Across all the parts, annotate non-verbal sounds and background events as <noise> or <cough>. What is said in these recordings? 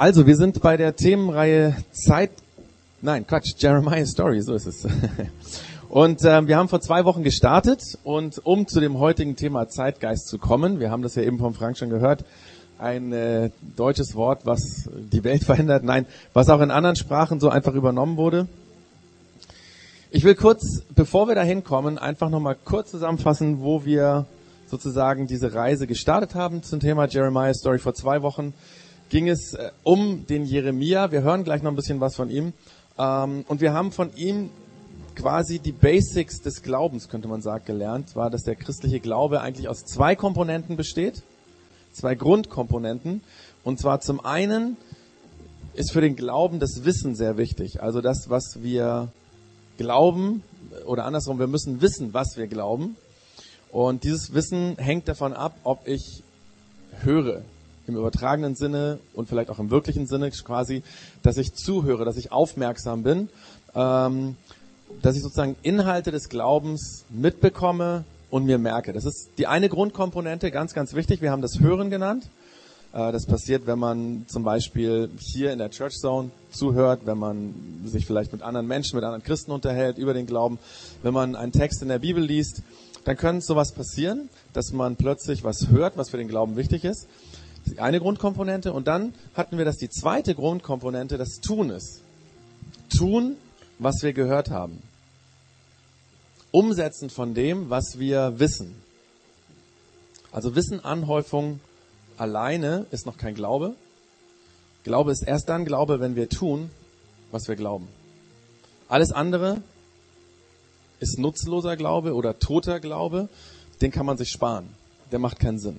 Also, wir sind bei der Themenreihe Zeit, nein, Quatsch, Jeremiah Story, so ist es. <laughs> Und äh, wir haben vor zwei Wochen gestartet und um zu dem heutigen Thema Zeitgeist zu kommen, wir haben das ja eben vom Frank schon gehört, ein äh, deutsches Wort, was die Welt <laughs> verändert, nein, was auch in anderen Sprachen so einfach übernommen wurde. Ich will kurz, bevor wir dahin kommen, einfach nochmal kurz zusammenfassen, wo wir sozusagen diese Reise gestartet haben zum Thema Jeremiah Story. Vor zwei Wochen ging es äh, um den Jeremia. Wir hören gleich noch ein bisschen was von ihm. Ähm, und wir haben von ihm quasi die Basics des Glaubens, könnte man sagen, gelernt. War, dass der christliche Glaube eigentlich aus zwei Komponenten besteht. Zwei Grundkomponenten. Und zwar zum einen ist für den Glauben das Wissen sehr wichtig. Also das, was wir glauben, oder andersrum, wir müssen wissen, was wir glauben. Und dieses Wissen hängt davon ab, ob ich höre, im übertragenen Sinne und vielleicht auch im wirklichen Sinne quasi, dass ich zuhöre, dass ich aufmerksam bin, ähm, dass ich sozusagen Inhalte des Glaubens mitbekomme und mir merke. Das ist die eine Grundkomponente, ganz, ganz wichtig. Wir haben das Hören genannt. Äh, das passiert, wenn man zum Beispiel hier in der Church Zone zuhört, wenn man sich vielleicht mit anderen Menschen, mit anderen Christen unterhält über den Glauben, wenn man einen Text in der Bibel liest, dann könnte sowas passieren, dass man plötzlich was hört, was für den Glauben wichtig ist. Das ist die eine Grundkomponente. Und dann hatten wir das die zweite Grundkomponente, das Tun ist. Tun, was wir gehört haben. Umsetzen von dem, was wir wissen. Also Wissenanhäufung alleine ist noch kein Glaube. Glaube ist erst dann Glaube, wenn wir tun, was wir glauben. Alles andere ist nutzloser Glaube oder toter Glaube. Den kann man sich sparen. Der macht keinen Sinn.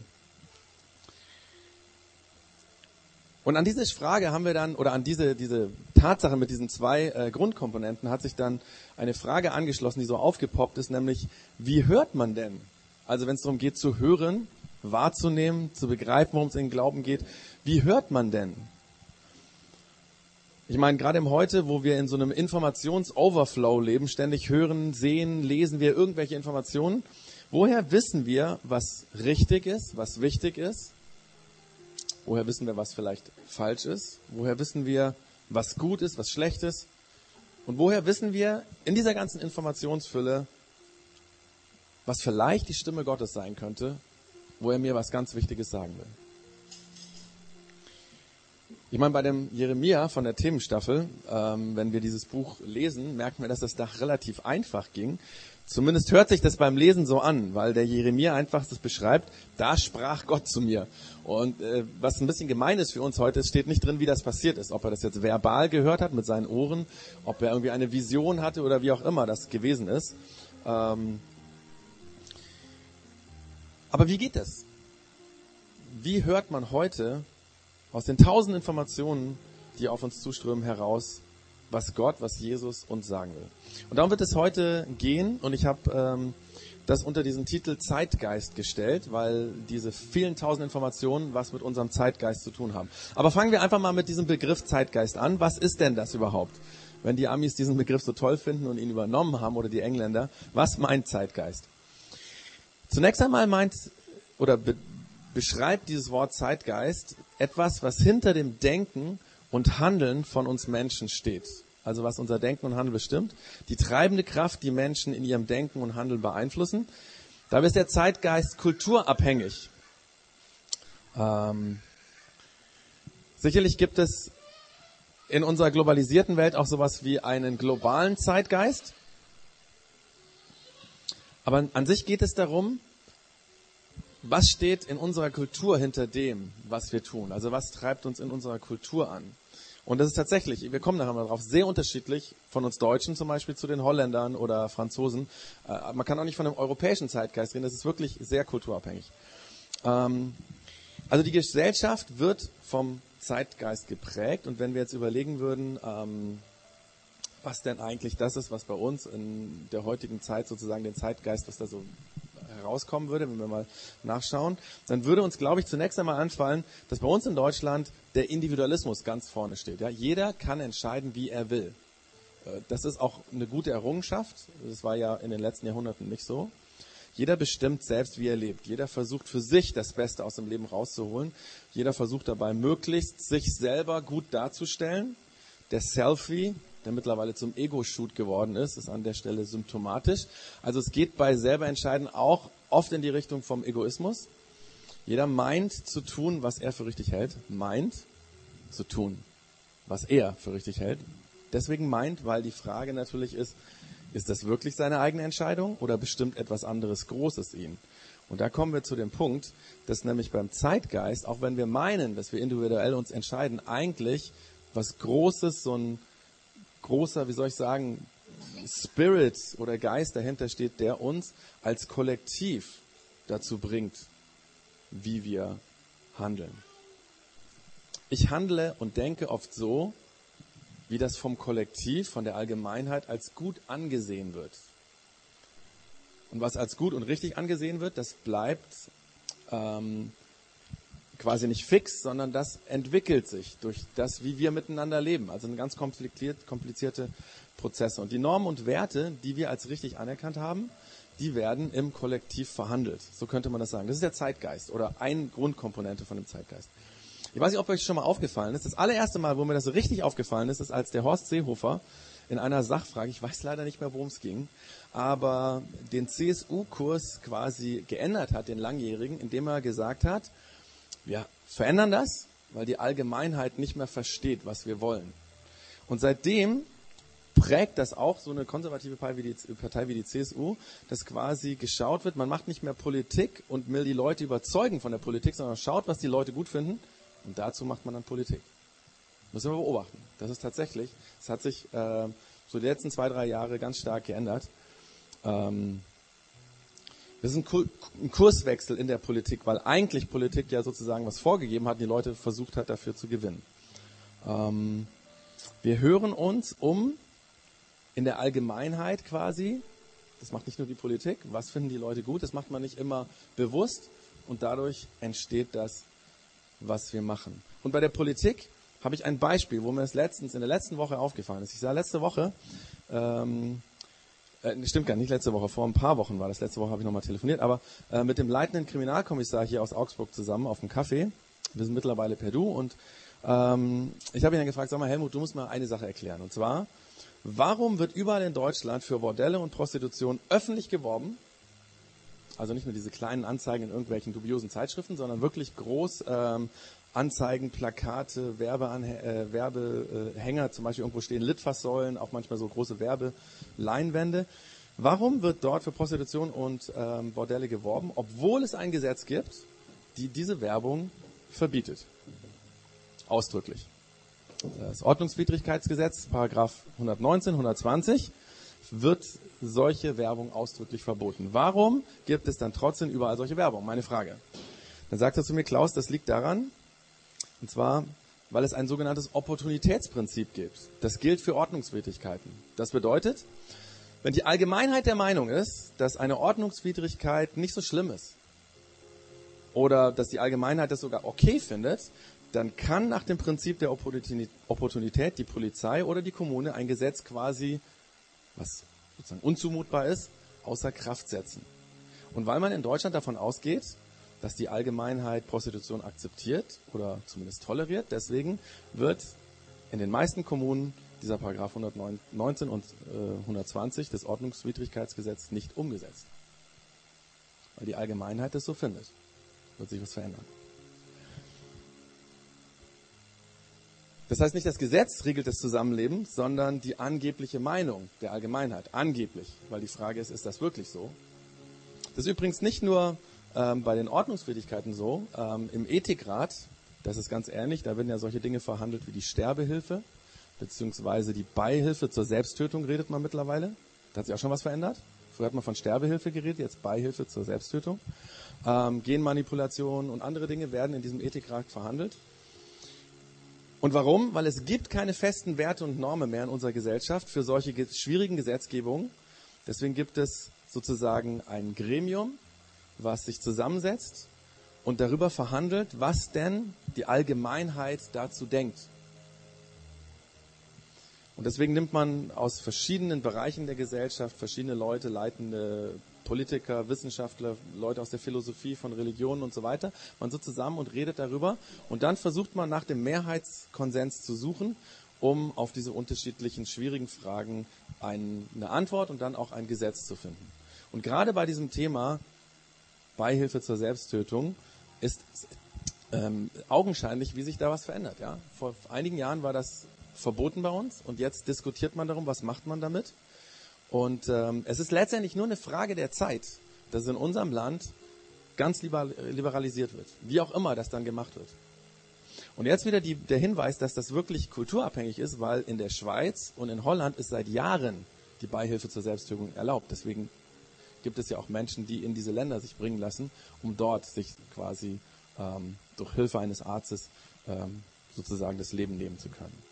Und an diese Frage haben wir dann, oder an diese, diese Tatsache mit diesen zwei äh, Grundkomponenten hat sich dann eine Frage angeschlossen, die so aufgepoppt ist, nämlich, wie hört man denn? Also wenn es darum geht zu hören, wahrzunehmen, zu begreifen, worum es in Glauben geht. Wie hört man denn? Ich meine, gerade im Heute, wo wir in so einem Informationsoverflow leben, ständig hören, sehen, lesen wir irgendwelche Informationen. Woher wissen wir, was richtig ist, was wichtig ist? Woher wissen wir, was vielleicht falsch ist? Woher wissen wir, was gut ist, was schlecht ist? Und woher wissen wir in dieser ganzen Informationsfülle, was vielleicht die Stimme Gottes sein könnte wo er mir was ganz Wichtiges sagen will. Ich meine, bei dem Jeremia von der Themenstaffel, ähm, wenn wir dieses Buch lesen, merken wir, dass das da relativ einfach ging. Zumindest hört sich das beim Lesen so an, weil der Jeremia einfach das beschreibt, da sprach Gott zu mir. Und äh, was ein bisschen gemein ist für uns heute, es steht nicht drin, wie das passiert ist. Ob er das jetzt verbal gehört hat mit seinen Ohren, ob er irgendwie eine Vision hatte oder wie auch immer das gewesen ist. Ähm, aber wie geht das? Wie hört man heute aus den tausend Informationen, die auf uns zuströmen, heraus, was Gott, was Jesus uns sagen will? Und darum wird es heute gehen und ich habe ähm, das unter diesen Titel Zeitgeist gestellt, weil diese vielen tausend Informationen was mit unserem Zeitgeist zu tun haben. Aber fangen wir einfach mal mit diesem Begriff Zeitgeist an. Was ist denn das überhaupt? Wenn die Amis diesen Begriff so toll finden und ihn übernommen haben oder die Engländer, was meint Zeitgeist? Zunächst einmal meint oder be beschreibt dieses Wort Zeitgeist etwas, was hinter dem Denken und Handeln von uns Menschen steht. Also was unser Denken und Handeln bestimmt. Die treibende Kraft, die Menschen in ihrem Denken und Handeln beeinflussen. Dabei ist der Zeitgeist kulturabhängig. Ähm, sicherlich gibt es in unserer globalisierten Welt auch sowas wie einen globalen Zeitgeist. Aber an sich geht es darum, was steht in unserer Kultur hinter dem, was wir tun? Also was treibt uns in unserer Kultur an? Und das ist tatsächlich, wir kommen nachher mal drauf, sehr unterschiedlich von uns Deutschen zum Beispiel zu den Holländern oder Franzosen. Äh, man kann auch nicht von einem europäischen Zeitgeist reden, das ist wirklich sehr kulturabhängig. Ähm, also die Gesellschaft wird vom Zeitgeist geprägt und wenn wir jetzt überlegen würden, ähm, was denn eigentlich das ist, was bei uns in der heutigen Zeit sozusagen den Zeitgeist, was da so herauskommen würde, wenn wir mal nachschauen, dann würde uns, glaube ich, zunächst einmal anfallen, dass bei uns in Deutschland der Individualismus ganz vorne steht. Ja? Jeder kann entscheiden, wie er will. Äh, das ist auch eine gute Errungenschaft. Das war ja in den letzten Jahrhunderten nicht so. Jeder bestimmt selbst, wie er lebt. Jeder versucht für sich das Beste aus dem Leben rauszuholen. Jeder versucht dabei möglichst, sich selber gut darzustellen. Der Selfie, der mittlerweile zum Ego-Shoot geworden ist, ist an der Stelle symptomatisch. Also es geht bei selber entscheiden auch oft in die Richtung vom Egoismus. Jeder meint zu tun, was er für richtig hält. Meint zu tun, was er für richtig hält. Deswegen meint, weil die Frage natürlich ist, ist das wirklich seine eigene Entscheidung oder bestimmt etwas anderes Großes ihn? Und da kommen wir zu dem Punkt, dass nämlich beim Zeitgeist, auch wenn wir meinen, dass wir individuell uns entscheiden, eigentlich was Großes, so ein großer, wie soll ich sagen, Spirit oder Geist dahinter steht, der uns als Kollektiv dazu bringt, wie wir handeln. Ich handle und denke oft so, wie das vom Kollektiv, von der Allgemeinheit als gut angesehen wird. Und was als gut und richtig angesehen wird, das bleibt ähm, quasi nicht fix, sondern das entwickelt sich durch das, wie wir miteinander leben. Also eine ganz kompliziert, komplizierte Prozesse. Und die Normen und Werte, die wir als richtig anerkannt haben, die werden im Kollektiv verhandelt. So könnte man das sagen. Das ist der Zeitgeist oder eine Grundkomponente von dem Zeitgeist. Ich weiß nicht, ob euch schon mal aufgefallen ist. Das allererste Mal, wo mir das so richtig aufgefallen ist, ist, als der Horst Seehofer in einer Sachfrage, ich weiß leider nicht mehr, worum es ging, aber den CSU-Kurs quasi geändert hat, den langjährigen, indem er gesagt hat, wir verändern das, weil die Allgemeinheit nicht mehr versteht, was wir wollen. Und seitdem prägt das auch so eine konservative Partei wie, die, CSU, dass quasi geschaut wird, man macht nicht mehr Politik und will die Leute überzeugen von der Politik, sondern schaut, was die Leute gut finden und dazu macht man dann Politik. Müssen wir beobachten. Das ist tatsächlich, es hat sich äh, so die letzten zwei, drei Jahre ganz stark geändert. Ähm, das ist ein, ein Kurswechsel in der Politik, weil eigentlich Politik ja sozusagen was vorgegeben hat und die Leute versucht hat, dafür zu gewinnen. Ähm, wir hören uns um in der Allgemeinheit quasi, das macht nicht nur die Politik, was finden die Leute gut, das macht man nicht immer bewusst und dadurch entsteht das, was wir machen. Und bei der Politik habe ich ein Beispiel, wo mir das letztens in der letzten Woche aufgefallen ist. Ich sah letzte Woche, ähm, äh, stimmt gar nicht letzte Woche, vor ein paar Wochen war das. Letzte Woche habe ich nochmal telefoniert, aber äh, mit dem leitenden Kriminalkommissar hier aus Augsburg zusammen auf dem Café. Wir sind mittlerweile per Du und ähm, ich habe ihn dann gefragt, sag mal Helmut, du musst mal eine Sache erklären. Und zwar, Warum wird überall in Deutschland für Bordelle und Prostitution öffentlich geworben? Also nicht nur diese kleinen Anzeigen in irgendwelchen dubiosen Zeitschriften, sondern wirklich groß ähm, Anzeigen, Plakate, Werbeanhä äh, Werbehänger, zum Beispiel irgendwo stehen Litfaßsäulen, auch manchmal so große Werbeleinwände. Warum wird dort für Prostitution und ähm, Bordelle geworben, obwohl es ein Gesetz gibt, die diese Werbung verbietet? Ausdrücklich. Das Ordnungswidrigkeitsgesetz, Paragraph 119, 120, wird solche Werbung ausdrücklich verboten. Warum gibt es dann trotzdem überall solche Werbung? Meine Frage. Dann sagt er zu mir, Klaus, das liegt daran, und zwar, weil es ein sogenanntes Opportunitätsprinzip gibt. Das gilt für Ordnungswidrigkeiten. Das bedeutet, wenn die Allgemeinheit der Meinung ist, dass eine Ordnungswidrigkeit nicht so schlimm ist, oder dass die Allgemeinheit das sogar okay findet, dann kann nach dem Prinzip der Opportunität die Polizei oder die Kommune ein Gesetz quasi, was sozusagen unzumutbar ist, außer Kraft setzen. Und weil man in Deutschland davon ausgeht, dass die Allgemeinheit Prostitution akzeptiert oder zumindest toleriert, deswegen wird in den meisten Kommunen dieser Paragraph 119 und äh, 120 des Ordnungswidrigkeitsgesetzes nicht umgesetzt. Weil die Allgemeinheit es so findet. Wird sich was verändern. Das heißt nicht, das Gesetz regelt das Zusammenleben, sondern die angebliche Meinung der Allgemeinheit. Angeblich, weil die Frage ist, ist das wirklich so? Das ist übrigens nicht nur ähm, bei den Ordnungswidrigkeiten so. Ähm, Im Ethikrat, das ist ganz ähnlich, da werden ja solche Dinge verhandelt wie die Sterbehilfe, beziehungsweise die Beihilfe zur Selbsttötung redet man mittlerweile. Da hat sich auch schon was verändert. Früher hat man von Sterbehilfe geredet, jetzt Beihilfe zur Selbsttötung. Ähm, Genmanipulation und andere Dinge werden in diesem Ethikrat verhandelt. Und warum? Weil es gibt keine festen Werte und Normen mehr in unserer Gesellschaft für solche schwierigen Gesetzgebungen. Deswegen gibt es sozusagen ein Gremium, was sich zusammensetzt und darüber verhandelt, was denn die Allgemeinheit dazu denkt. Und deswegen nimmt man aus verschiedenen Bereichen der Gesellschaft verschiedene Leute, leitende Politiker, Wissenschaftler, Leute aus der Philosophie von Religionen und so weiter. Man sitzt zusammen und redet darüber und dann versucht man nach dem Mehrheitskonsens zu suchen, um auf diese unterschiedlichen schwierigen Fragen eine Antwort und dann auch ein Gesetz zu finden. Und gerade bei diesem Thema Beihilfe zur Selbsttötung ist ähm, augenscheinlich, wie sich da was verändert. Ja? Vor einigen Jahren war das verboten bei uns und jetzt diskutiert man darum, was macht man damit. Und ähm, es ist letztendlich nur eine Frage der Zeit, dass es in unserem Land ganz liberalisiert wird. Wie auch immer das dann gemacht wird. Und jetzt wieder die, der Hinweis, dass das wirklich kulturabhängig ist, weil in der Schweiz und in Holland ist seit Jahren die Beihilfe zur Selbsttötung erlaubt. Deswegen gibt es ja auch Menschen, die in diese Länder sich bringen lassen, um dort sich quasi ähm, durch Hilfe eines Arztes ähm, sozusagen das Leben nehmen zu können.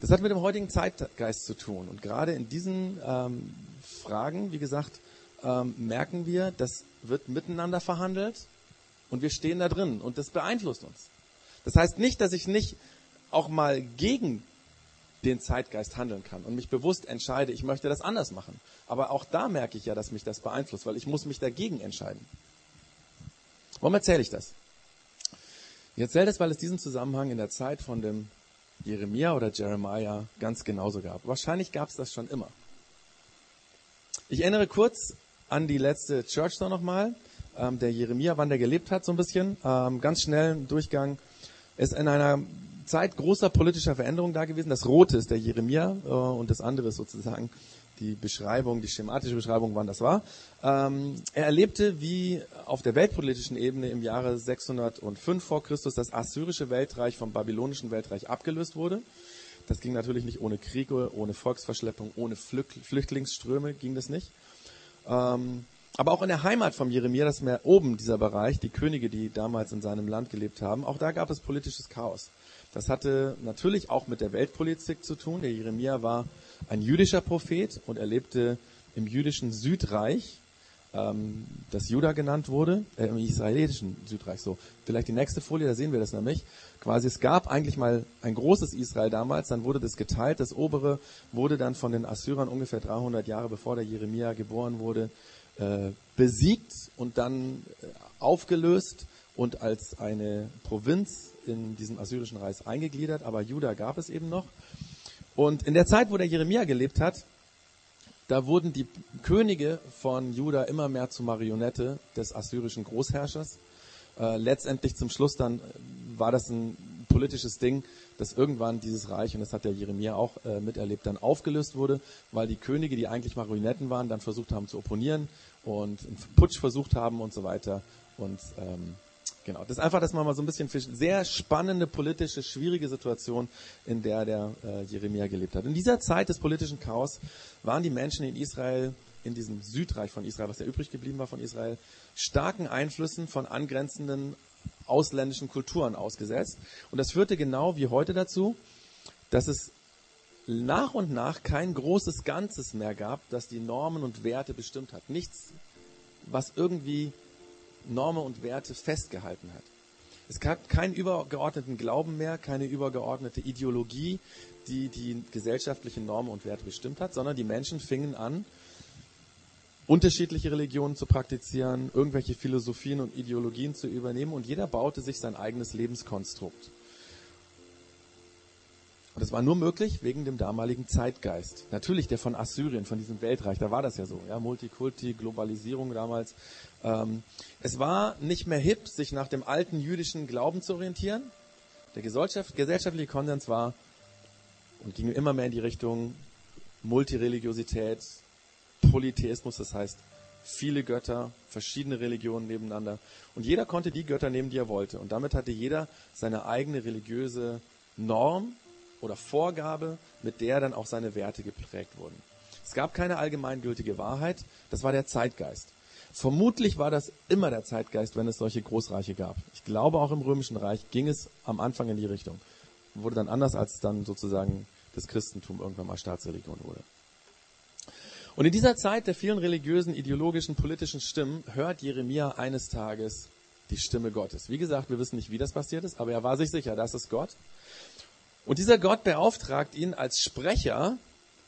Das hat mit dem heutigen Zeitgeist zu tun. Und gerade in diesen ähm, Fragen, wie gesagt, ähm, merken wir, das wird miteinander verhandelt und wir stehen da drin und das beeinflusst uns. Das heißt nicht, dass ich nicht auch mal gegen den Zeitgeist handeln kann und mich bewusst entscheide, ich möchte das anders machen. Aber auch da merke ich ja, dass mich das beeinflusst, weil ich muss mich dagegen entscheiden. Warum erzähle ich das? Ich erzähle das, weil es diesen Zusammenhang in der Zeit von dem Jeremia oder Jeremiah ganz genauso gab. Wahrscheinlich gab es das schon immer. Ich erinnere kurz an die letzte Church da nochmal. Ähm, der Jeremia, wann der gelebt hat, so ein bisschen. Ähm, ganz schnell ein Durchgang. Ist in einer Zeit großer politischer Veränderung da gewesen. Das Rote ist der Jeremia äh, und das andere ist sozusagen die Beschreibung, die schematische Beschreibung, wann das war. Ähm, er erlebte, wie auf der weltpolitischen Ebene im Jahre 605 vor Christus das assyrische Weltreich vom babylonischen Weltreich abgelöst wurde. Das ging natürlich nicht ohne Kriege, ohne Volksverschleppung, ohne Flüchtlingsströme ging das nicht. Ähm, aber auch in der Heimat von Jeremia, das mehr oben dieser Bereich, die Könige, die damals in seinem Land gelebt haben, auch da gab es politisches Chaos. Das hatte natürlich auch mit der Weltpolitik zu tun. Der Jeremia war ein jüdischer Prophet und er lebte im jüdischen Südreich, ähm, das Juda genannt wurde, äh, im israelitischen Südreich. So, vielleicht die nächste Folie, da sehen wir das nämlich. Quasi, es gab eigentlich mal ein großes Israel damals, dann wurde das geteilt. Das obere wurde dann von den Assyrern ungefähr 300 Jahre bevor der Jeremia geboren wurde, äh, besiegt und dann äh, aufgelöst und als eine Provinz in diesem assyrischen Reich eingegliedert. Aber Juda gab es eben noch. Und in der Zeit, wo der Jeremia gelebt hat, da wurden die Könige von Juda immer mehr zur Marionette des assyrischen Großherrschers. Äh, letztendlich zum Schluss dann äh, war das ein politisches Ding, dass irgendwann dieses Reich, und das hat der Jeremia auch äh, miterlebt, dann aufgelöst wurde, weil die Könige, die eigentlich Marionetten waren, dann versucht haben zu opponieren und einen Putsch versucht haben und so weiter. Und ähm, Genau, das ist einfach, dass man mal so ein bisschen für sehr spannende politische, schwierige Situation, in der der äh, Jeremia gelebt hat. In dieser Zeit des politischen Chaos waren die Menschen in Israel, in diesem Südreich von Israel, was ja übrig geblieben war von Israel, starken Einflüssen von angrenzenden ausländischen Kulturen ausgesetzt. Und das führte genau wie heute dazu, dass es nach und nach kein großes Ganzes mehr gab, das die Normen und Werte bestimmt hat. Nichts, was irgendwie Normen und Werte festgehalten hat. Es gab keinen übergeordneten Glauben mehr, keine übergeordnete Ideologie, die die gesellschaftlichen Normen und Werte bestimmt hat, sondern die Menschen fingen an, unterschiedliche Religionen zu praktizieren, irgendwelche Philosophien und Ideologien zu übernehmen und jeder baute sich sein eigenes Lebenskonstrukt. Und das war nur möglich wegen dem damaligen Zeitgeist. Natürlich der von Assyrien, von diesem Weltreich, da war das ja so, ja, Multikulti, Globalisierung damals. Ähm, es war nicht mehr hip, sich nach dem alten jüdischen Glauben zu orientieren. Der Gesellschaft, gesellschaftliche Konsens war und ging immer mehr in die Richtung Multireligiosität, Polytheismus, das heißt viele Götter, verschiedene Religionen nebeneinander. Und jeder konnte die Götter nehmen, die er wollte. Und damit hatte jeder seine eigene religiöse Norm oder Vorgabe, mit der dann auch seine Werte geprägt wurden. Es gab keine allgemeingültige Wahrheit, das war der Zeitgeist. Vermutlich war das immer der Zeitgeist, wenn es solche Großreiche gab. Ich glaube, auch im Römischen Reich ging es am Anfang in die Richtung. Wurde dann anders, als dann sozusagen das Christentum irgendwann mal Staatsreligion wurde. Und in dieser Zeit der vielen religiösen, ideologischen, politischen Stimmen hört Jeremia eines Tages die Stimme Gottes. Wie gesagt, wir wissen nicht, wie das passiert ist, aber er war sich sicher, das ist Gott. Und dieser Gott beauftragt ihn als Sprecher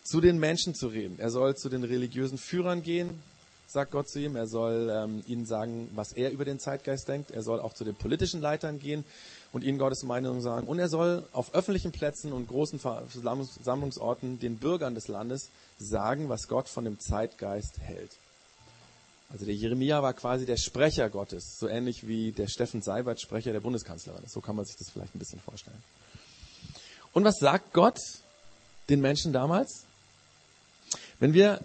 zu den Menschen zu reden. Er soll zu den religiösen Führern gehen, sagt Gott zu ihm. Er soll ähm, ihnen sagen, was er über den Zeitgeist denkt. Er soll auch zu den politischen Leitern gehen und ihnen Gottes Meinung sagen. Und er soll auf öffentlichen Plätzen und großen Versammlungsorten den Bürgern des Landes sagen, was Gott von dem Zeitgeist hält. Also der Jeremia war quasi der Sprecher Gottes, so ähnlich wie der Steffen Seibert Sprecher der Bundeskanzlerin. So kann man sich das vielleicht ein bisschen vorstellen. Und was sagt Gott den Menschen damals? Wenn wir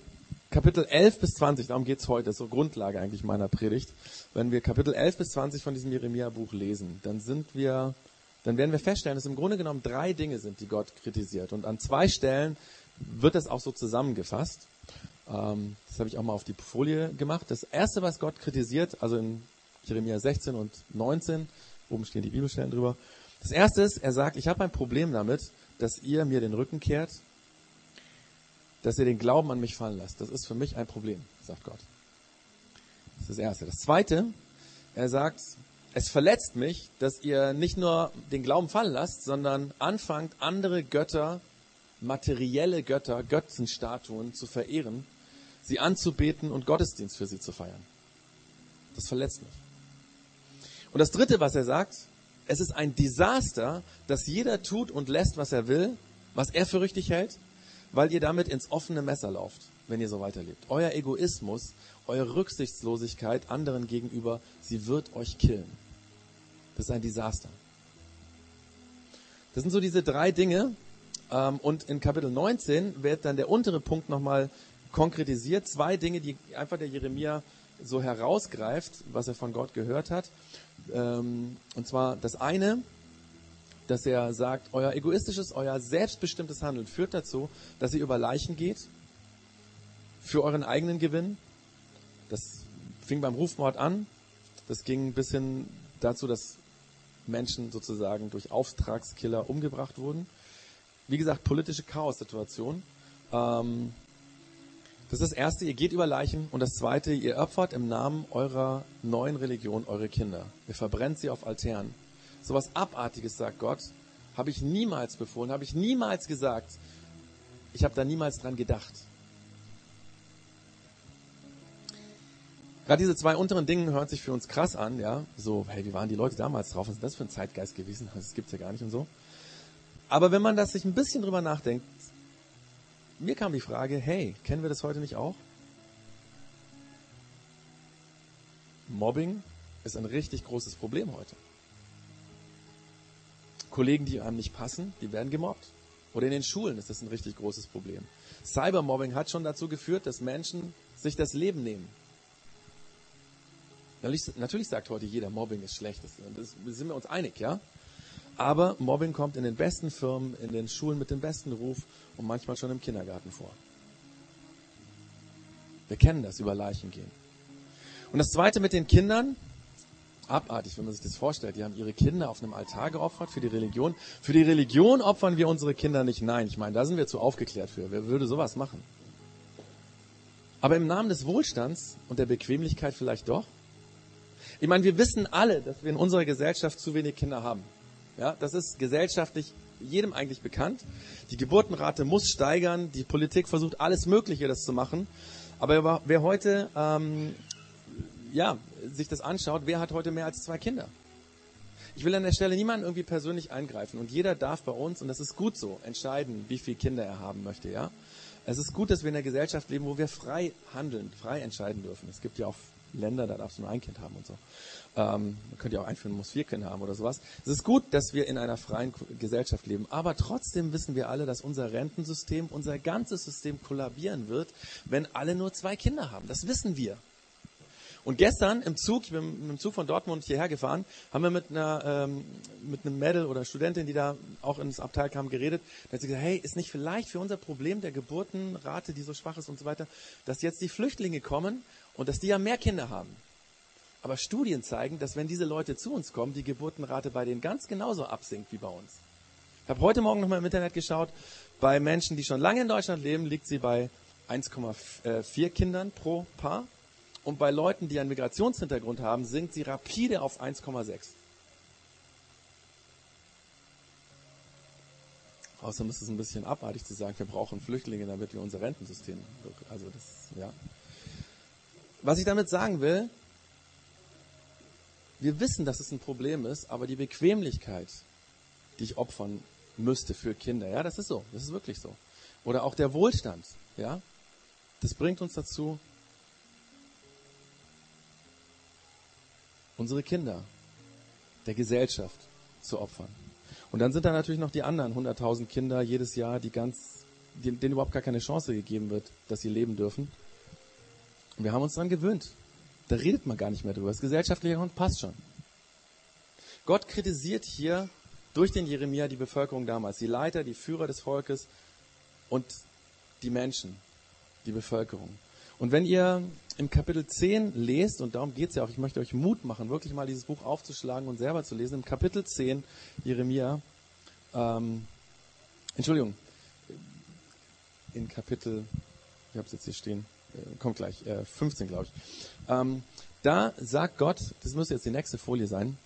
Kapitel 11 bis 20, darum geht's heute, so Grundlage eigentlich meiner Predigt, wenn wir Kapitel 11 bis 20 von diesem Jeremia-Buch lesen, dann sind wir, dann werden wir feststellen, dass im Grunde genommen drei Dinge sind, die Gott kritisiert. Und an zwei Stellen wird das auch so zusammengefasst. Ähm, das habe ich auch mal auf die Folie gemacht. Das erste, was Gott kritisiert, also in Jeremia 16 und 19, oben stehen die Bibelstellen drüber. Das erste ist, er sagt, ich habe ein Problem damit, dass ihr mir den Rücken kehrt, dass ihr den Glauben an mich fallen lasst. Das ist für mich ein Problem, sagt Gott. Das ist das erste. Das zweite, er sagt, es verletzt mich, dass ihr nicht nur den Glauben fallen lasst, sondern anfangt, andere Götter, materielle Götter, Götzenstatuen zu verehren sie anzubeten und Gottesdienst für sie zu feiern. Das verletzt mich. Und das Dritte, was er sagt, es ist ein Desaster, dass jeder tut und lässt, was er will, was er für richtig hält, weil ihr damit ins offene Messer lauft, wenn ihr so weiterlebt. Euer Egoismus, eure Rücksichtslosigkeit anderen gegenüber, sie wird euch killen. Das ist ein Desaster. Das sind so diese drei Dinge. Ähm, und in Kapitel 19 wird dann der untere Punkt nochmal konkretisiert zwei Dinge, die einfach der Jeremia so herausgreift, was er von Gott gehört hat. Ähm, und zwar das eine, dass er sagt, euer egoistisches, euer selbstbestimmtes Handeln führt dazu, dass ihr über Leichen geht für euren eigenen Gewinn. Das fing beim Rufmord an. Das ging bis hin dazu, dass Menschen sozusagen durch Auftragskiller umgebracht wurden. Wie gesagt, politische Chaos-Situation. Ähm, das ist das Erste, ihr geht über Leichen. Und das Zweite, ihr opfert im Namen eurer neuen Religion eure Kinder. Ihr verbrennt sie auf Altären. So was Abartiges, sagt Gott, habe ich niemals befohlen, habe ich niemals gesagt. Ich habe da niemals dran gedacht. Gerade diese zwei unteren Dinge hören sich für uns krass an, ja. So, hey, wie waren die Leute damals drauf? Was ist das für ein Zeitgeist gewesen? Das gibt's ja gar nicht und so. Aber wenn man das sich ein bisschen drüber nachdenkt, mir kam die Frage, hey, kennen wir das heute nicht auch? Mobbing ist ein richtig großes Problem heute. Kollegen, die einem nicht passen, die werden gemobbt. Oder in den Schulen ist das ein richtig großes Problem. Cybermobbing hat schon dazu geführt, dass Menschen sich das Leben nehmen. Natürlich sagt heute jeder, Mobbing ist schlecht. Das sind wir uns einig, ja? Aber Mobbing kommt in den besten Firmen, in den Schulen mit dem besten Ruf und manchmal schon im Kindergarten vor. Wir kennen das, über Leichen gehen. Und das zweite mit den Kindern, abartig, wenn man sich das vorstellt. Die haben ihre Kinder auf einem Altar geopfert für die Religion. Für die Religion opfern wir unsere Kinder nicht. Nein, ich meine, da sind wir zu aufgeklärt für. Wer würde sowas machen? Aber im Namen des Wohlstands und der Bequemlichkeit vielleicht doch? Ich meine, wir wissen alle, dass wir in unserer Gesellschaft zu wenig Kinder haben. Ja, das ist gesellschaftlich jedem eigentlich bekannt. Die Geburtenrate muss steigern. Die Politik versucht alles Mögliche, das zu machen. Aber wer heute ähm, ja, sich das anschaut, wer hat heute mehr als zwei Kinder? Ich will an der Stelle niemanden irgendwie persönlich eingreifen und jeder darf bei uns, und das ist gut so, entscheiden, wie viele Kinder er haben möchte, ja. Es ist gut, dass wir in einer Gesellschaft leben, wo wir frei handeln, frei entscheiden dürfen. Es gibt ja auch Länder, da darfst du nur ein Kind haben und so. Ähm, man könnte ja auch einführen, muss vier Kinder haben oder sowas. Es ist gut, dass wir in einer freien Gesellschaft leben, aber trotzdem wissen wir alle, dass unser Rentensystem, unser ganzes System kollabieren wird, wenn alle nur zwei Kinder haben. Das wissen wir. Und gestern im Zug, ich bin mit dem Zug von Dortmund hierher gefahren, haben wir mit einer ähm, mit einem Mädel oder Studentin, die da auch ins Abteil kam, geredet. Da hat sie gesagt, hey, ist nicht vielleicht für unser Problem der Geburtenrate, die so schwach ist und so weiter, dass jetzt die Flüchtlinge kommen und dass die ja mehr Kinder haben. Aber Studien zeigen, dass wenn diese Leute zu uns kommen, die Geburtenrate bei denen ganz genauso absinkt wie bei uns. Ich habe heute Morgen nochmal im Internet geschaut. Bei Menschen, die schon lange in Deutschland leben, liegt sie bei 1,4 Kindern pro Paar. Und bei Leuten, die einen Migrationshintergrund haben, sinkt sie rapide auf 1,6. Außerdem ist es ein bisschen abartig zu sagen, wir brauchen Flüchtlinge, damit wir unser Rentensystem, also das, ja. was ich damit sagen will, wir wissen, dass es ein Problem ist, aber die Bequemlichkeit, die ich opfern müsste für Kinder, ja, das ist so, das ist wirklich so. Oder auch der Wohlstand, ja, das bringt uns dazu, unsere Kinder der Gesellschaft zu opfern. Und dann sind da natürlich noch die anderen 100.000 Kinder jedes Jahr, die ganz, denen überhaupt gar keine Chance gegeben wird, dass sie leben dürfen. Und wir haben uns daran gewöhnt. Da redet man gar nicht mehr drüber. Das gesellschaftliche Grund passt schon. Gott kritisiert hier durch den Jeremia die Bevölkerung damals, die Leiter, die Führer des Volkes und die Menschen, die Bevölkerung. Und wenn ihr im Kapitel 10 lest, und darum geht es ja auch, ich möchte euch Mut machen, wirklich mal dieses Buch aufzuschlagen und selber zu lesen, im Kapitel 10 Jeremia, ähm, Entschuldigung, in Kapitel, ich habe es jetzt hier stehen, kommt gleich, äh, 15 glaube ich, ähm, da sagt Gott, das müsste jetzt die nächste Folie sein,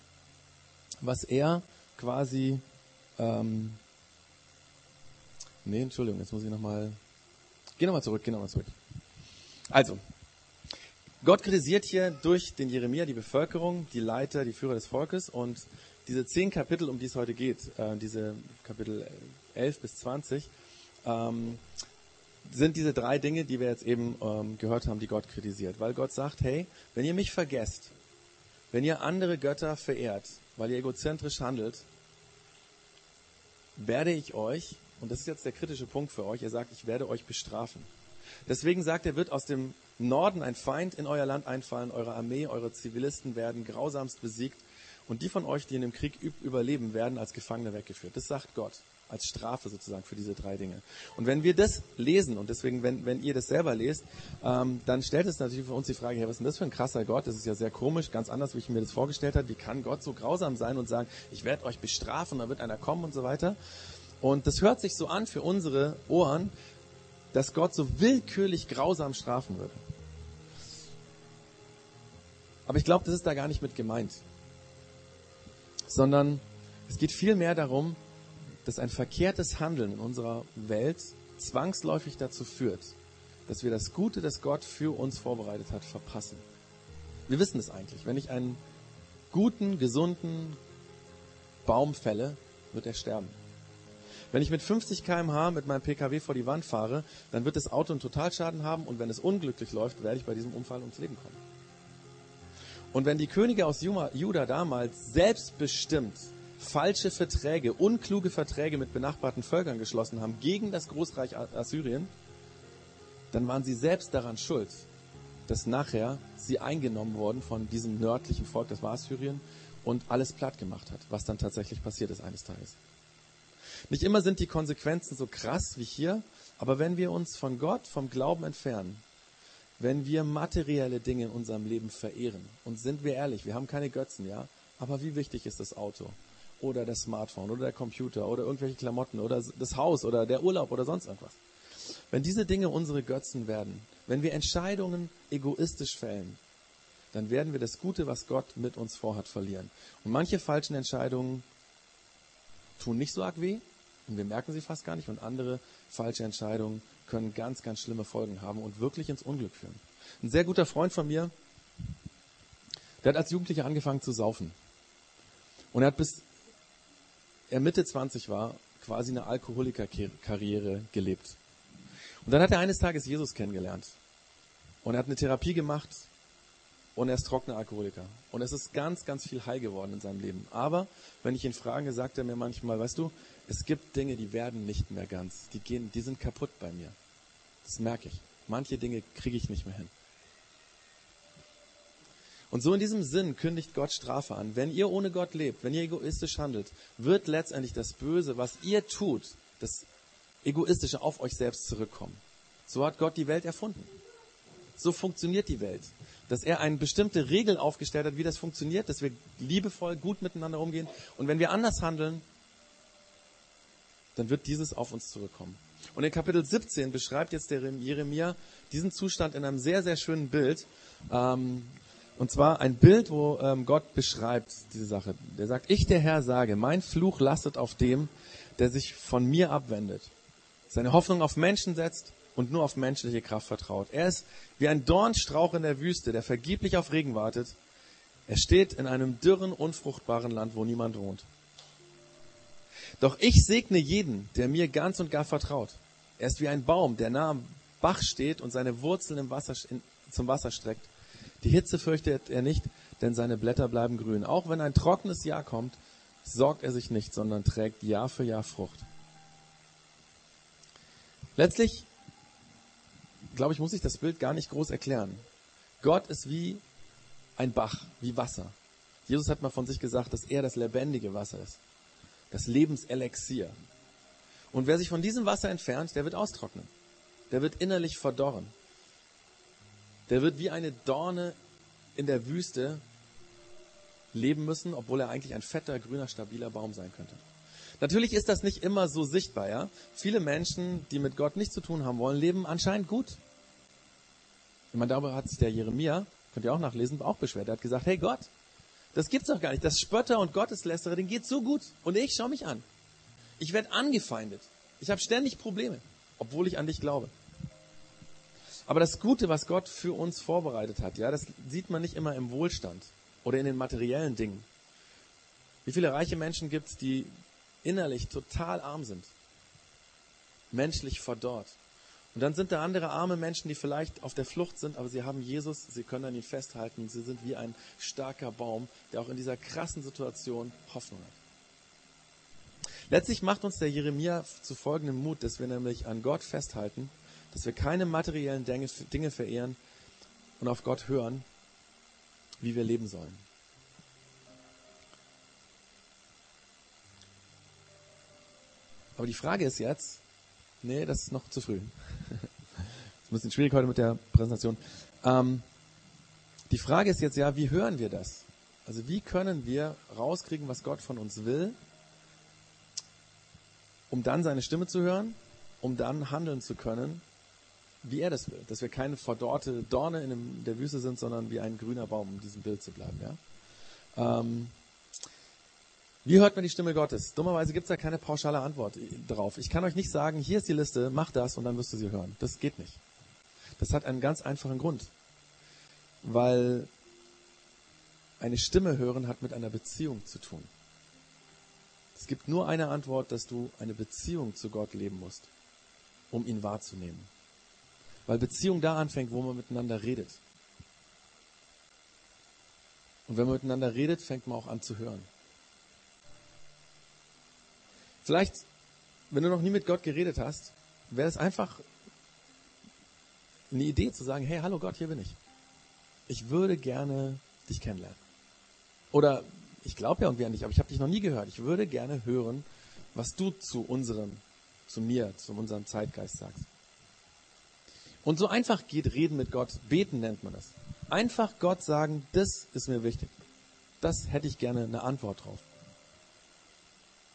was er quasi, ähm, nee, Entschuldigung, jetzt muss ich nochmal, geh nochmal zurück, geh nochmal zurück. Also, Gott kritisiert hier durch den Jeremia die Bevölkerung, die Leiter, die Führer des Volkes und diese zehn Kapitel, um die es heute geht, äh, diese Kapitel 11 bis 20, ähm, sind diese drei Dinge, die wir jetzt eben ähm, gehört haben, die Gott kritisiert. Weil Gott sagt, hey, wenn ihr mich vergesst, wenn ihr andere Götter verehrt, weil ihr egozentrisch handelt, werde ich euch, und das ist jetzt der kritische Punkt für euch, er sagt, ich werde euch bestrafen. Deswegen sagt er, wird aus dem Norden ein Feind in euer Land einfallen, eure Armee, eure Zivilisten werden grausamst besiegt und die von euch, die in dem Krieg überleben, werden als Gefangene weggeführt. Das sagt Gott als Strafe sozusagen für diese drei Dinge. Und wenn wir das lesen, und deswegen, wenn, wenn ihr das selber lest, ähm, dann stellt es natürlich für uns die Frage, hey, was ist denn das für ein krasser Gott? Das ist ja sehr komisch, ganz anders, wie ich mir das vorgestellt habe. Wie kann Gott so grausam sein und sagen, ich werde euch bestrafen, da wird einer kommen und so weiter? Und das hört sich so an für unsere Ohren, dass Gott so willkürlich grausam strafen würde. Aber ich glaube, das ist da gar nicht mit gemeint. Sondern es geht vielmehr darum, dass ein verkehrtes Handeln in unserer Welt zwangsläufig dazu führt, dass wir das Gute, das Gott für uns vorbereitet hat, verpassen. Wir wissen es eigentlich. Wenn ich einen guten, gesunden Baum fälle, wird er sterben. Wenn ich mit 50 km/h mit meinem PKW vor die Wand fahre, dann wird das Auto einen Totalschaden haben und wenn es unglücklich läuft, werde ich bei diesem Unfall ums Leben kommen. Und wenn die Könige aus Juda damals selbstbestimmt falsche Verträge, unkluge Verträge mit benachbarten Völkern geschlossen haben gegen das Großreich Assyrien, dann waren sie selbst daran schuld, dass nachher sie eingenommen wurden von diesem nördlichen Volk, das war Assyrien, und alles platt gemacht hat, was dann tatsächlich passiert ist eines Tages. Nicht immer sind die Konsequenzen so krass wie hier, aber wenn wir uns von Gott, vom Glauben entfernen, wenn wir materielle Dinge in unserem Leben verehren, und sind wir ehrlich, wir haben keine Götzen, ja, aber wie wichtig ist das Auto? Oder das Smartphone oder der Computer oder irgendwelche Klamotten oder das Haus oder der Urlaub oder sonst irgendwas. Wenn diese Dinge unsere Götzen werden, wenn wir Entscheidungen egoistisch fällen, dann werden wir das Gute, was Gott mit uns vorhat, verlieren. Und manche falschen Entscheidungen tun nicht so arg weh und wir merken sie fast gar nicht und andere falsche Entscheidungen können ganz, ganz schlimme Folgen haben und wirklich ins Unglück führen. Ein sehr guter Freund von mir, der hat als Jugendlicher angefangen zu saufen. Und er hat bis er Mitte 20 war, quasi eine Alkoholikerkarriere gelebt. Und dann hat er eines Tages Jesus kennengelernt. Und er hat eine Therapie gemacht und er ist trockener Alkoholiker. Und es ist ganz, ganz viel heil geworden in seinem Leben. Aber wenn ich ihn frage, sagt er mir manchmal, weißt du, es gibt Dinge, die werden nicht mehr ganz. Die gehen, die sind kaputt bei mir. Das merke ich. Manche Dinge kriege ich nicht mehr hin. Und so in diesem Sinn kündigt Gott Strafe an. Wenn ihr ohne Gott lebt, wenn ihr egoistisch handelt, wird letztendlich das Böse, was ihr tut, das Egoistische auf euch selbst zurückkommen. So hat Gott die Welt erfunden. So funktioniert die Welt. Dass er eine bestimmte Regel aufgestellt hat, wie das funktioniert, dass wir liebevoll, gut miteinander umgehen. Und wenn wir anders handeln, dann wird dieses auf uns zurückkommen. Und in Kapitel 17 beschreibt jetzt der Jeremia diesen Zustand in einem sehr, sehr schönen Bild. Ähm, und zwar ein Bild, wo ähm, Gott beschreibt diese Sache. Der sagt, ich der Herr sage, mein Fluch lastet auf dem, der sich von mir abwendet, seine Hoffnung auf Menschen setzt und nur auf menschliche Kraft vertraut. Er ist wie ein Dornstrauch in der Wüste, der vergeblich auf Regen wartet. Er steht in einem dürren, unfruchtbaren Land, wo niemand wohnt. Doch ich segne jeden, der mir ganz und gar vertraut. Er ist wie ein Baum, der nah am Bach steht und seine Wurzeln im Wasser, in, zum Wasser streckt. Die Hitze fürchtet er nicht, denn seine Blätter bleiben grün. Auch wenn ein trockenes Jahr kommt, sorgt er sich nicht, sondern trägt Jahr für Jahr Frucht. Letztlich, glaube ich, muss ich das Bild gar nicht groß erklären. Gott ist wie ein Bach, wie Wasser. Jesus hat mal von sich gesagt, dass er das lebendige Wasser ist. Das Lebenselixier. Und wer sich von diesem Wasser entfernt, der wird austrocknen. Der wird innerlich verdorren. Der wird wie eine Dorne in der Wüste leben müssen, obwohl er eigentlich ein fetter, grüner, stabiler Baum sein könnte. Natürlich ist das nicht immer so sichtbar, ja. Viele Menschen, die mit Gott nichts zu tun haben wollen, leben anscheinend gut. Ich meine, darüber hat sich der Jeremia, könnt ihr auch nachlesen, auch beschwert. Er hat gesagt, hey Gott, das gibt's doch gar nicht. Das Spötter und Gotteslästerer, denen geht's so gut. Und ich schau mich an. Ich werde angefeindet. Ich habe ständig Probleme, obwohl ich an dich glaube. Aber das Gute, was Gott für uns vorbereitet hat, ja, das sieht man nicht immer im Wohlstand oder in den materiellen Dingen. Wie viele reiche Menschen gibt's, die innerlich total arm sind, menschlich verdorrt. Und dann sind da andere arme Menschen, die vielleicht auf der Flucht sind, aber sie haben Jesus, sie können an ihn festhalten, sie sind wie ein starker Baum, der auch in dieser krassen Situation Hoffnung hat. Letztlich macht uns der Jeremia zu folgendem Mut, dass wir nämlich an Gott festhalten, dass wir keine materiellen Dinge verehren und auf Gott hören, wie wir leben sollen. Aber die Frage ist jetzt, nee, das ist noch zu früh. <laughs> das ist ein bisschen schwierig heute mit der Präsentation. Ähm, die Frage ist jetzt ja, wie hören wir das? Also wie können wir rauskriegen, was Gott von uns will, um dann seine Stimme zu hören, um dann handeln zu können, wie er das will. Dass wir keine verdorrte Dorne in der Wüste sind, sondern wie ein grüner Baum, um diesem Bild zu bleiben. Ja? Ähm, wie hört man die Stimme Gottes? Dummerweise gibt es da keine pauschale Antwort drauf. Ich kann euch nicht sagen, hier ist die Liste, mach das und dann wirst du sie hören. Das geht nicht. Das hat einen ganz einfachen Grund. Weil eine Stimme hören hat mit einer Beziehung zu tun. Es gibt nur eine Antwort, dass du eine Beziehung zu Gott leben musst, um ihn wahrzunehmen. Weil Beziehung da anfängt, wo man miteinander redet. Und wenn man miteinander redet, fängt man auch an zu hören. Vielleicht, wenn du noch nie mit Gott geredet hast, wäre es einfach eine Idee zu sagen, hey, hallo Gott, hier bin ich. Ich würde gerne dich kennenlernen. Oder ich glaube ja irgendwie an dich, aber ich habe dich noch nie gehört. Ich würde gerne hören, was du zu unserem, zu mir, zu unserem Zeitgeist sagst. Und so einfach geht Reden mit Gott, beten nennt man das. Einfach Gott sagen, das ist mir wichtig. Das hätte ich gerne eine Antwort drauf.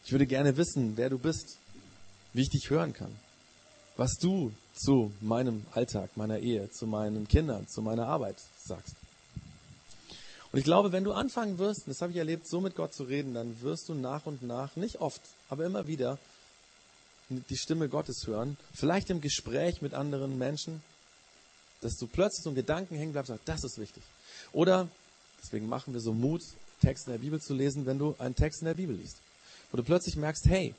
Ich würde gerne wissen, wer du bist, wie ich dich hören kann, was du zu meinem Alltag, meiner Ehe, zu meinen Kindern, zu meiner Arbeit sagst. Und ich glaube, wenn du anfangen wirst, und das habe ich erlebt, so mit Gott zu reden, dann wirst du nach und nach, nicht oft, aber immer wieder, die Stimme Gottes hören. Vielleicht im Gespräch mit anderen Menschen, dass du plötzlich so einen Gedanken hängen bleibst sagst, das ist wichtig. Oder, deswegen machen wir so Mut, Text in der Bibel zu lesen, wenn du einen Text in der Bibel liest wo du plötzlich merkst, hey,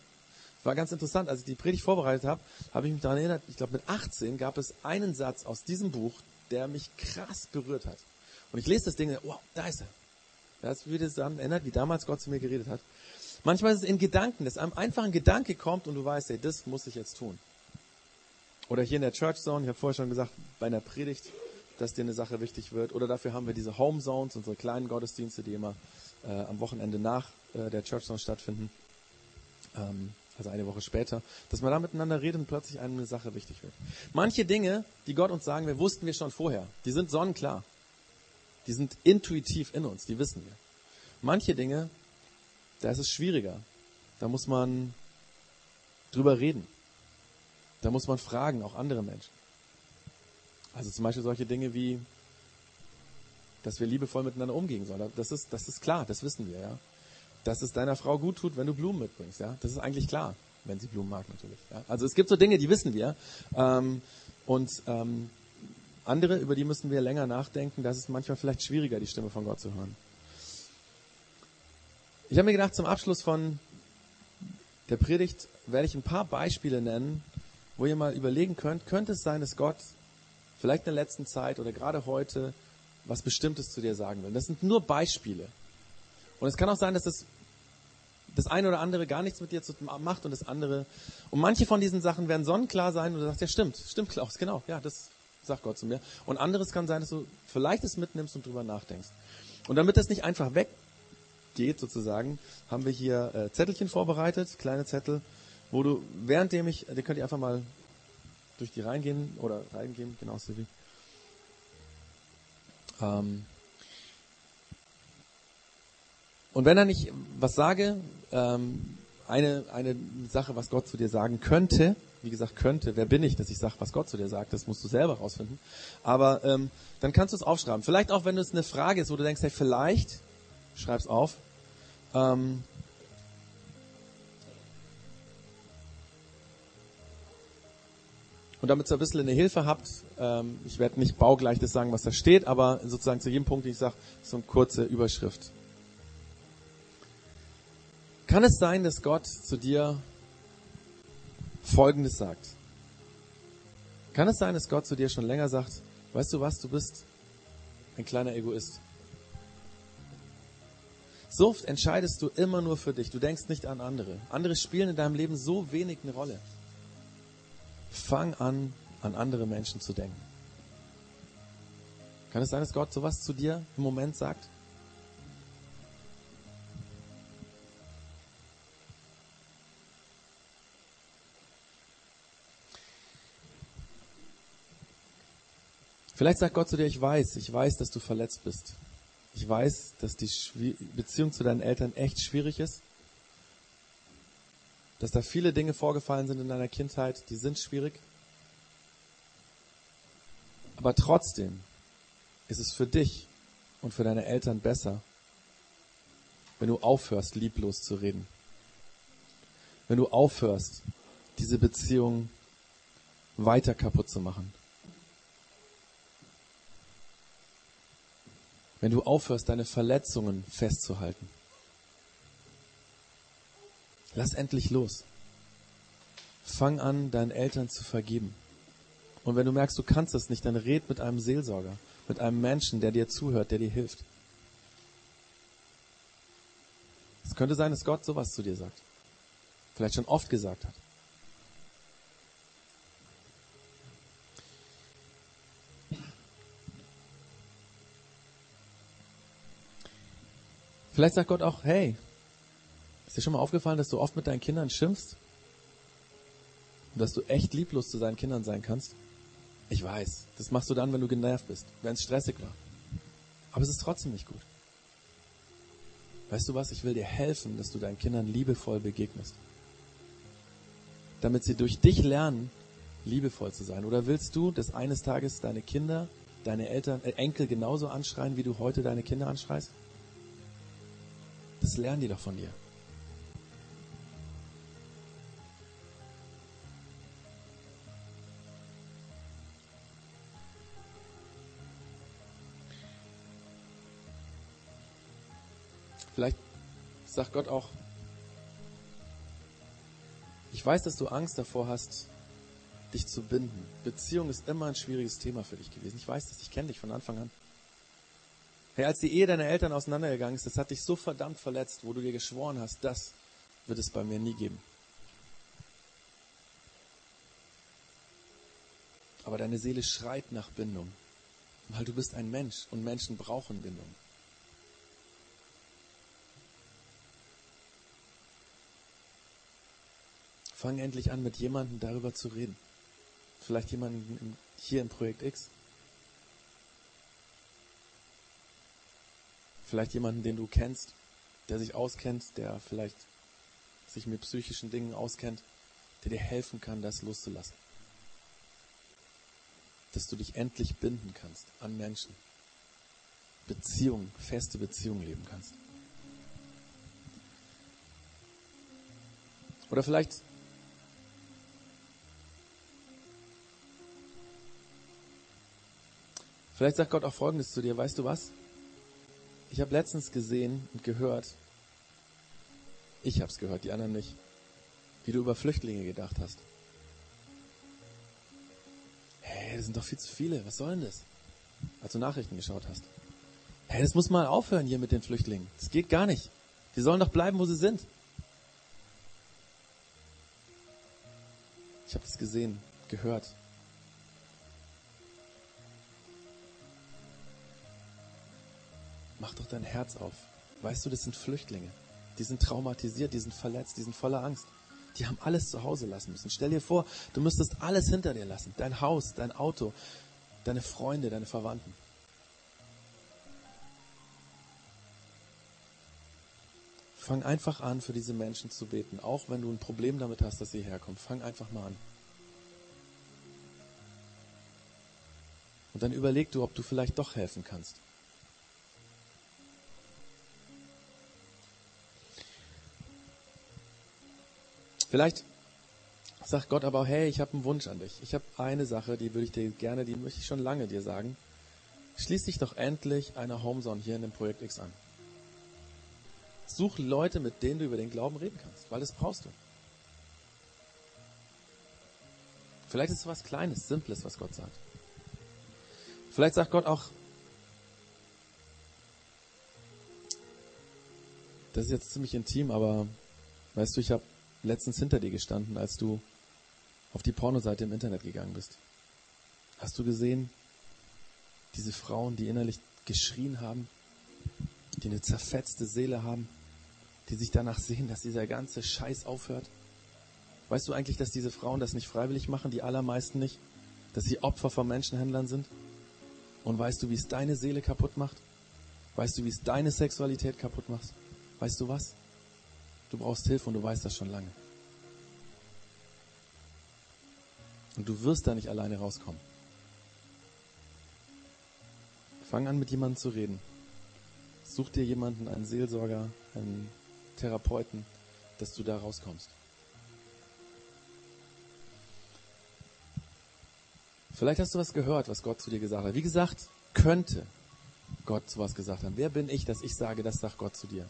war ganz interessant, als ich die Predigt vorbereitet habe, habe ich mich daran erinnert, ich glaube mit 18 gab es einen Satz aus diesem Buch, der mich krass berührt hat. Und ich lese das Ding, wow, da ist er. Das wird es daran erinnert, wie damals Gott zu mir geredet hat. Manchmal ist es in Gedanken, dass einem einfach ein Gedanke kommt und du weißt, hey, das muss ich jetzt tun. Oder hier in der Church Zone, ich habe vorher schon gesagt, bei einer Predigt, dass dir eine Sache wichtig wird. Oder dafür haben wir diese Home Zones, unsere kleinen Gottesdienste, die immer äh, am Wochenende nach äh, der Church Zone stattfinden. Ähm, also eine Woche später, dass man da miteinander redet und plötzlich einem eine Sache wichtig wird. Manche Dinge, die Gott uns sagen wir wussten wir schon vorher. Die sind sonnenklar. Die sind intuitiv in uns, die wissen wir. Manche Dinge, da ist es schwieriger. Da muss man drüber reden. Da muss man fragen, auch andere Menschen. Also zum Beispiel solche Dinge wie, dass wir liebevoll miteinander umgehen sollen. Das ist, das ist klar, das wissen wir, ja. Dass es deiner Frau gut tut, wenn du Blumen mitbringst, ja. Das ist eigentlich klar. wenn sie Blumen mag natürlich. Ja? Also es gibt so Dinge, die wissen wir. Ähm, und ähm, andere, über die müssen wir länger nachdenken. Das ist manchmal vielleicht schwieriger, die Stimme von Gott zu hören. Ich habe mir gedacht, zum Abschluss von der Predigt werde ich ein paar Beispiele nennen, wo ihr mal überlegen könnt, könnte es sein, dass Gott vielleicht in der letzten Zeit oder gerade heute was Bestimmtes zu dir sagen will. Das sind nur Beispiele. Und es kann auch sein, dass das, das eine oder andere gar nichts mit dir zu, macht und das andere. Und manche von diesen Sachen werden sonnenklar sein und du sagst, ja stimmt, stimmt Klaus, genau, ja, das sagt Gott zu mir. Und anderes kann sein, dass du vielleicht es mitnimmst und drüber nachdenkst. Und damit das nicht einfach weggeht, sozusagen, haben wir hier äh, Zettelchen vorbereitet, kleine Zettel, wo du, währenddem ich, die könnt ihr einfach mal durch die reingehen oder reingehen, genau, Silvi. Ähm und wenn er nicht was sage, ähm, eine, eine Sache, was Gott zu dir sagen könnte, wie gesagt, könnte, wer bin ich, dass ich sage, was Gott zu dir sagt, das musst du selber rausfinden. Aber ähm, dann kannst du es aufschreiben. Vielleicht auch, wenn es eine Frage ist, wo du denkst, hey, vielleicht, schreib's auf. Ähm, Und damit ihr ein bisschen eine Hilfe habt, ähm, ich werde nicht baugleich das sagen, was da steht, aber sozusagen zu jedem Punkt, den ich sage, so eine kurze Überschrift. Kann es sein, dass Gott zu dir Folgendes sagt? Kann es sein, dass Gott zu dir schon länger sagt, weißt du was, du bist ein kleiner Egoist? Oft entscheidest du immer nur für dich. Du denkst nicht an andere. Andere spielen in deinem Leben so wenig eine Rolle. Fang an, an andere Menschen zu denken. Kann es sein, dass Gott sowas zu dir im Moment sagt? Vielleicht sagt Gott zu dir, ich weiß, ich weiß, dass du verletzt bist. Ich weiß, dass die Beziehung zu deinen Eltern echt schwierig ist dass da viele Dinge vorgefallen sind in deiner Kindheit, die sind schwierig. Aber trotzdem ist es für dich und für deine Eltern besser, wenn du aufhörst, lieblos zu reden. Wenn du aufhörst, diese Beziehung weiter kaputt zu machen. Wenn du aufhörst, deine Verletzungen festzuhalten. Lass endlich los. Fang an, deinen Eltern zu vergeben. Und wenn du merkst, du kannst das nicht, dann red mit einem Seelsorger, mit einem Menschen, der dir zuhört, der dir hilft. Es könnte sein, dass Gott sowas zu dir sagt. Vielleicht schon oft gesagt hat. Vielleicht sagt Gott auch, hey, ist dir schon mal aufgefallen, dass du oft mit deinen Kindern schimpfst? Und dass du echt lieblos zu deinen Kindern sein kannst? Ich weiß, das machst du dann, wenn du genervt bist, wenn es stressig war. Aber es ist trotzdem nicht gut. Weißt du was? Ich will dir helfen, dass du deinen Kindern liebevoll begegnest. Damit sie durch dich lernen, liebevoll zu sein. Oder willst du, dass eines Tages deine Kinder, deine Eltern, äh, Enkel genauso anschreien, wie du heute deine Kinder anschreist? Das lernen die doch von dir. Vielleicht sagt Gott auch, ich weiß, dass du Angst davor hast, dich zu binden. Beziehung ist immer ein schwieriges Thema für dich gewesen. Ich weiß das, ich kenne dich von Anfang an. Hey, als die Ehe deiner Eltern auseinandergegangen ist, das hat dich so verdammt verletzt, wo du dir geschworen hast, das wird es bei mir nie geben. Aber deine Seele schreit nach Bindung, weil du bist ein Mensch und Menschen brauchen Bindung. Fang endlich an, mit jemandem darüber zu reden. Vielleicht jemanden hier im Projekt X. vielleicht jemanden, den du kennst, der sich auskennt, der vielleicht sich mit psychischen Dingen auskennt, der dir helfen kann, das loszulassen. Dass du dich endlich binden kannst an Menschen. Beziehungen, feste Beziehungen leben kannst. Oder vielleicht Vielleicht sagt Gott auch Folgendes zu dir, weißt du was? Ich habe letztens gesehen und gehört, ich habe es gehört, die anderen nicht, wie du über Flüchtlinge gedacht hast. Hey, das sind doch viel zu viele, was soll denn das? Als du Nachrichten geschaut hast. Hey, das muss mal aufhören hier mit den Flüchtlingen. Das geht gar nicht. Die sollen doch bleiben, wo sie sind. Ich habe das gesehen, gehört. Mach doch dein Herz auf. Weißt du, das sind Flüchtlinge. Die sind traumatisiert, die sind verletzt, die sind voller Angst. Die haben alles zu Hause lassen müssen. Stell dir vor, du müsstest alles hinter dir lassen. Dein Haus, dein Auto, deine Freunde, deine Verwandten. Fang einfach an, für diese Menschen zu beten, auch wenn du ein Problem damit hast, dass sie herkommen. Fang einfach mal an. Und dann überleg du, ob du vielleicht doch helfen kannst. Vielleicht sagt Gott aber, hey, ich habe einen Wunsch an dich. Ich habe eine Sache, die würde ich dir gerne, die möchte ich schon lange dir sagen. Schließ dich doch endlich einer Homezone hier in dem Projekt X an. Such Leute, mit denen du über den Glauben reden kannst, weil das brauchst du. Vielleicht ist es was Kleines, Simples, was Gott sagt. Vielleicht sagt Gott auch, das ist jetzt ziemlich intim, aber weißt du, ich habe letztens hinter dir gestanden, als du auf die Pornoseite im Internet gegangen bist. Hast du gesehen, diese Frauen, die innerlich geschrien haben, die eine zerfetzte Seele haben, die sich danach sehen, dass dieser ganze Scheiß aufhört? Weißt du eigentlich, dass diese Frauen das nicht freiwillig machen, die allermeisten nicht? Dass sie Opfer von Menschenhändlern sind? Und weißt du, wie es deine Seele kaputt macht? Weißt du, wie es deine Sexualität kaputt macht? Weißt du was? Du brauchst Hilfe und du weißt das schon lange. Und du wirst da nicht alleine rauskommen. Fang an, mit jemandem zu reden. Such dir jemanden, einen Seelsorger, einen Therapeuten, dass du da rauskommst. Vielleicht hast du was gehört, was Gott zu dir gesagt hat. Wie gesagt, könnte Gott sowas gesagt haben. Wer bin ich, dass ich sage, das sagt Gott zu dir?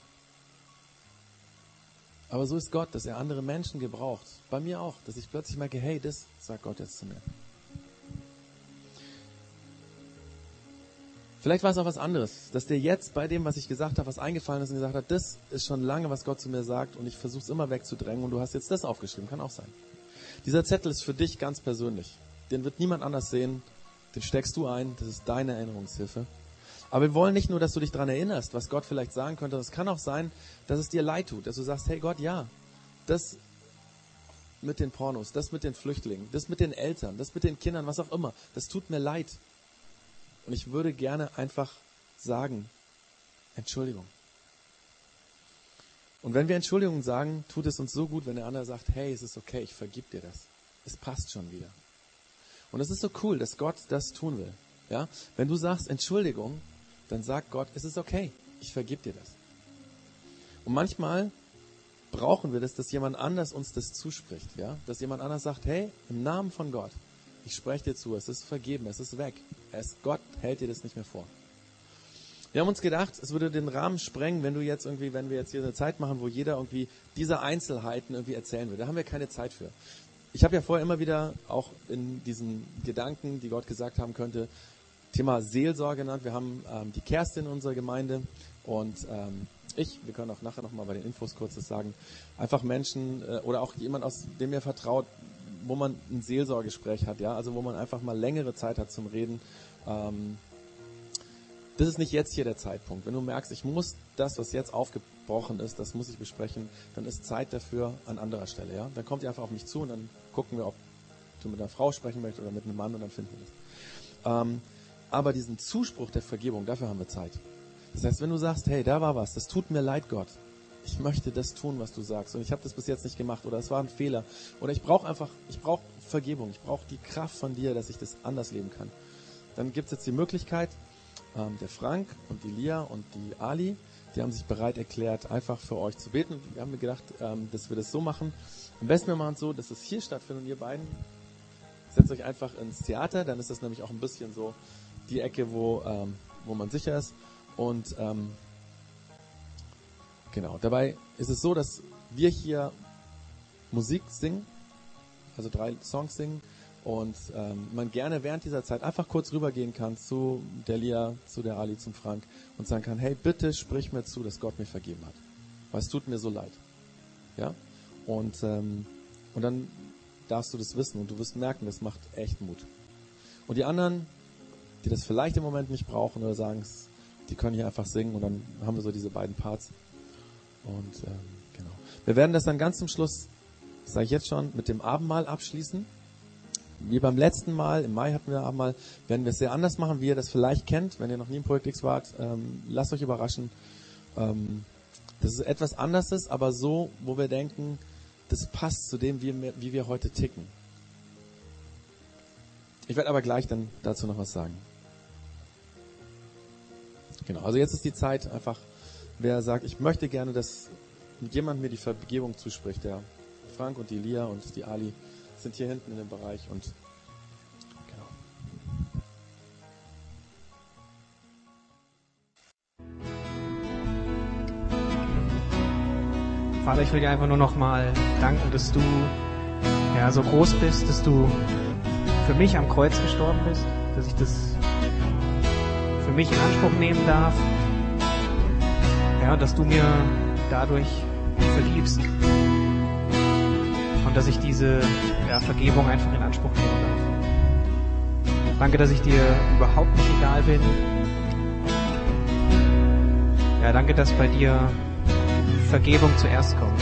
Aber so ist Gott, dass er andere Menschen gebraucht. Bei mir auch, dass ich plötzlich merke, hey, das sagt Gott jetzt zu mir. Vielleicht war es auch was anderes, dass dir jetzt bei dem, was ich gesagt habe, was eingefallen ist und gesagt hat, das ist schon lange, was Gott zu mir sagt und ich versuche es immer wegzudrängen und du hast jetzt das aufgeschrieben, kann auch sein. Dieser Zettel ist für dich ganz persönlich. Den wird niemand anders sehen, den steckst du ein, das ist deine Erinnerungshilfe. Aber wir wollen nicht nur, dass du dich daran erinnerst, was Gott vielleicht sagen könnte. Es kann auch sein, dass es dir leid tut, dass du sagst, hey Gott, ja, das mit den Pornos, das mit den Flüchtlingen, das mit den Eltern, das mit den Kindern, was auch immer, das tut mir leid. Und ich würde gerne einfach sagen, Entschuldigung. Und wenn wir Entschuldigung sagen, tut es uns so gut, wenn der andere sagt, hey, es ist okay, ich vergib dir das. Es passt schon wieder. Und es ist so cool, dass Gott das tun will. Ja? Wenn du sagst Entschuldigung, dann sagt Gott, es ist okay, ich vergib dir das. Und manchmal brauchen wir das, dass jemand anders uns das zuspricht, ja? Dass jemand anders sagt, hey, im Namen von Gott, ich spreche dir zu, es ist vergeben, es ist weg. Es, Gott hält dir das nicht mehr vor. Wir haben uns gedacht, es würde den Rahmen sprengen, wenn du jetzt irgendwie, wenn wir jetzt hier eine Zeit machen, wo jeder irgendwie diese Einzelheiten irgendwie erzählen würde. Da haben wir keine Zeit für. Ich habe ja vorher immer wieder auch in diesen Gedanken, die Gott gesagt haben könnte, Thema Seelsorge genannt. Wir haben ähm, die Kerstin in unserer Gemeinde und ähm, ich, wir können auch nachher nochmal bei den Infos kurzes sagen, einfach Menschen äh, oder auch jemand, aus dem ihr vertraut, wo man ein Seelsorgespräch hat, ja, also wo man einfach mal längere Zeit hat zum Reden. Ähm, das ist nicht jetzt hier der Zeitpunkt. Wenn du merkst, ich muss das, was jetzt aufgebrochen ist, das muss ich besprechen, dann ist Zeit dafür an anderer Stelle, ja. Dann kommt ihr einfach auf mich zu und dann gucken wir, ob du mit einer Frau sprechen möchtest oder mit einem Mann und dann finden wir das. Ähm, aber diesen Zuspruch der Vergebung, dafür haben wir Zeit. Das heißt, wenn du sagst, hey, da war was, das tut mir leid, Gott. Ich möchte das tun, was du sagst. Und ich habe das bis jetzt nicht gemacht. Oder es war ein Fehler. Oder ich brauche einfach, ich brauche Vergebung. Ich brauche die Kraft von dir, dass ich das anders leben kann. Dann gibt es jetzt die Möglichkeit, ähm, der Frank und die Lia und die Ali, die haben sich bereit erklärt, einfach für euch zu beten. Wir haben mir gedacht, ähm, dass wir das so machen. Am besten wir machen es so, dass es hier stattfindet und ihr beiden setzt euch einfach ins Theater. Dann ist das nämlich auch ein bisschen so die Ecke, wo, ähm, wo man sicher ist. Und ähm, genau, dabei ist es so, dass wir hier Musik singen, also drei Songs singen und ähm, man gerne während dieser Zeit einfach kurz rübergehen kann zu der Lia, zu der Ali, zum Frank und sagen kann, hey, bitte sprich mir zu, dass Gott mir vergeben hat. Weil es tut mir so leid. Ja? Und, ähm, und dann darfst du das wissen und du wirst merken, das macht echt Mut. Und die anderen, die das vielleicht im Moment nicht brauchen oder sagen, die können hier einfach singen und dann haben wir so diese beiden Parts. Und ähm, genau. Wir werden das dann ganz zum Schluss, sage ich jetzt schon, mit dem Abendmahl abschließen. Wie beim letzten Mal, im Mai hatten wir Abendmahl, werden wir es sehr anders machen, wie ihr das vielleicht kennt, wenn ihr noch nie im Projekt X wart. Ähm, lasst euch überraschen. Ähm, das ist etwas anderes, aber so, wo wir denken, das passt zu dem, wie wie wir heute ticken. Ich werde aber gleich dann dazu noch was sagen. Genau, also jetzt ist die Zeit einfach, wer sagt, ich möchte gerne, dass jemand mir die Vergebung zuspricht, der Frank und die Lia und die Ali sind hier hinten in dem Bereich und genau. Vater, ich will dir einfach nur noch mal danken, dass du ja so groß bist, dass du für mich am Kreuz gestorben bist, dass ich das mich in Anspruch nehmen darf. Ja, dass du mir dadurch vergibst und dass ich diese ja, Vergebung einfach in Anspruch nehmen darf. Danke, dass ich dir überhaupt nicht egal bin. Ja, danke, dass bei dir Vergebung zuerst kommt.